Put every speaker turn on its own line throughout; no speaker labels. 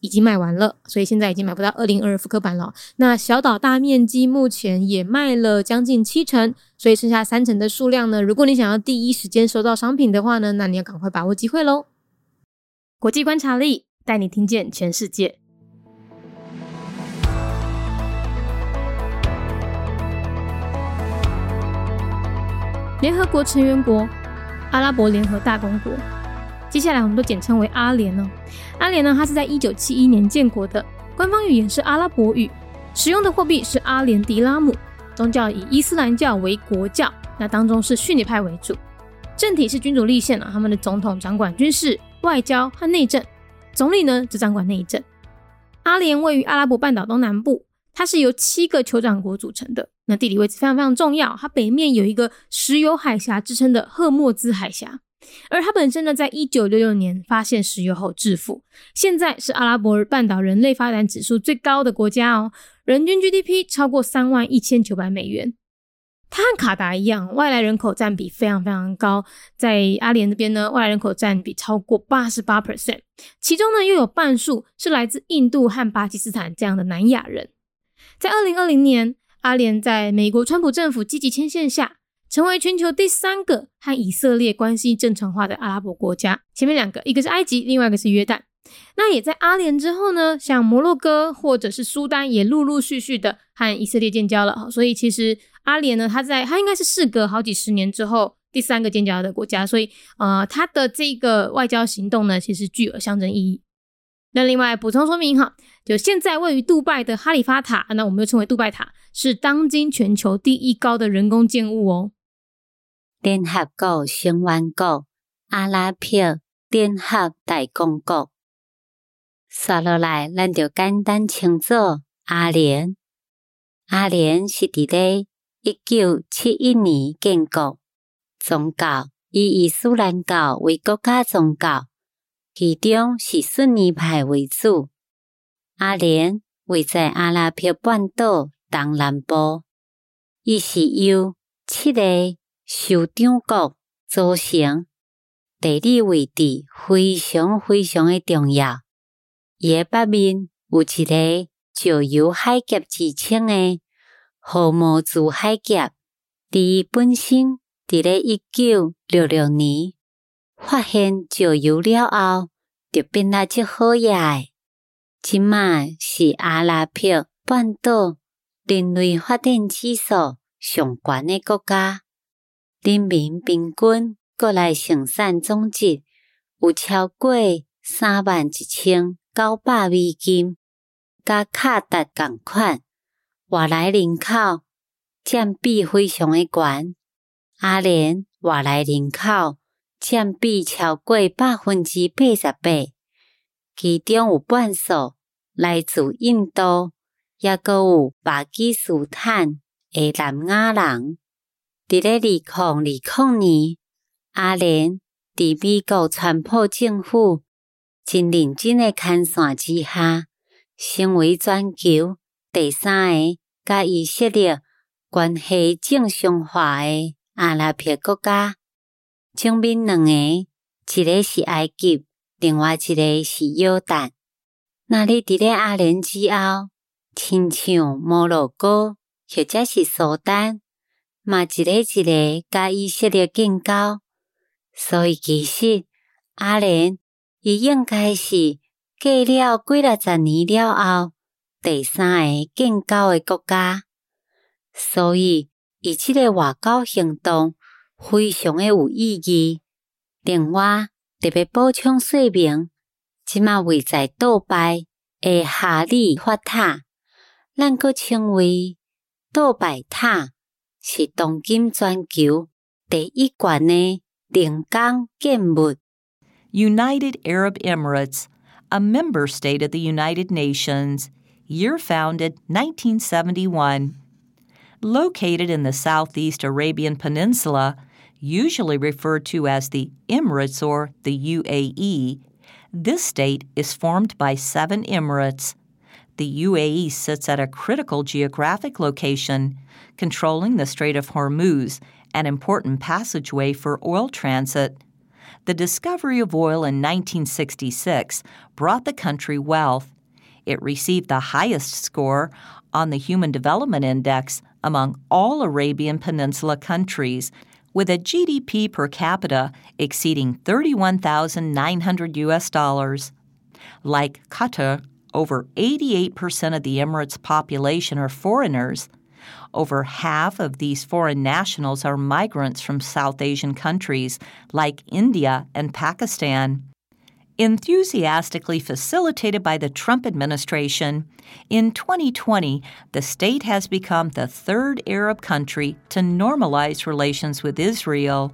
已经卖完了，所以现在已经买不到二零二复刻版了。那小岛大面积目前也卖了将近七成，所以剩下三成的数量呢？如果你想要第一时间收到商品的话呢，那你要赶快把握机会喽！国际观察力带你听见全世界。联合国成员国阿拉伯联合大公国。接下来我们都简称为阿联呢。阿联呢，它是在一九七一年建国的，官方语言是阿拉伯语，使用的货币是阿联迪拉姆，宗教以伊斯兰教为国教，那当中是逊尼派为主，政体是君主立宪啊，他们的总统掌管军事、外交和内政，总理呢只掌管内政。阿联位于阿拉伯半岛东南部，它是由七个酋长国组成的，那地理位置非常非常重要，它北面有一个石油海峡之称的赫莫兹海峡。而它本身呢，在一九六六年发现石油后致富，现在是阿拉伯半岛人类发展指数最高的国家哦，人均 GDP 超过三万一千九百美元。它和卡达一样，外来人口占比非常非常高，在阿联那边呢，外来人口占比超过八十八 percent，其中呢又有半数是来自印度和巴基斯坦这样的南亚人。在二零二零年，阿联在美国川普政府积极牵线下。成为全球第三个和以色列关系正常化的阿拉伯国家。前面两个，一个是埃及，另外一个是约旦。那也在阿联之后呢，像摩洛哥或者是苏丹也陆陆续续的和以色列建交了。所以其实阿联呢，它在它应该是事隔好几十年之后第三个建交的国家。所以呃，它的这个外交行动呢，其实具有象征意义。那另外补充说明哈，就现在位于杜拜的哈利法塔，那我们又称为杜拜塔，是当今全球第一高的人工建物哦。
联合国成员国阿拉伯联合大公国，刷落来，咱就简单称作阿联。阿联是伫咧一九七一年建国，宗教以伊斯兰教为国家宗教，其中是逊尼派为主。阿联位在阿拉伯半岛东南部，伊是由七个。酋长国组成，地理位置非常非常的重要。伊诶北面有一个石油海峡之称的荷马兹海峡，伫本身伫咧一九六六年发现石油了后，就变啊即好诶。即卖是阿拉伯半岛人类发展指数上悬诶国家。人民平均国内生产总值有超过三万一千九百美金，甲卡达同款。外来人口占比非常的悬，阿联外来人口占比超过百分之八十八，其中有半数来自印度，也阁有巴基斯坦的南亚人。伫咧二零二零年，阿联伫美国川普政府真认真诶牵线之下，成为全球第三个甲以色列关系正常化诶阿拉伯国家。前面两个，一个是埃及，另外一个是约旦。那你伫咧阿联之后，亲像摩洛哥或者是苏丹。嘛一个一个甲以色列建交，所以其实阿联伊应该是过了几六十年了后第三个建交的国家，所以伊即个外交行动非常的有意义。另外特别补充说明，即马位在杜拜的哈利法塔，咱阁称为杜拜塔。是当今全球第一关的人工建物。
United Arab Emirates, a member state of the United Nations, year founded 1971. Located in the southeast Arabian Peninsula, usually referred to as the Emirates or the UAE, this state is formed by seven emirates. the UAE sits at a critical geographic location, controlling the Strait of Hormuz, an important passageway for oil transit. The discovery of oil in 1966 brought the country wealth. It received the highest score on the Human Development Index among all Arabian Peninsula countries, with a GDP per capita exceeding 31,900 US dollars. Like Qatar, over 88% of the Emirates' population are foreigners. Over half of these foreign nationals are migrants from South Asian countries like India and Pakistan enthusiastically facilitated by the Trump administration, in 2020, the state has become the third Arab country to normalize relations with Israel.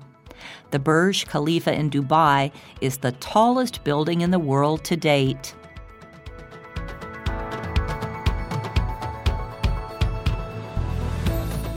The Burj Khalifa in Dubai is the tallest building in the world to date.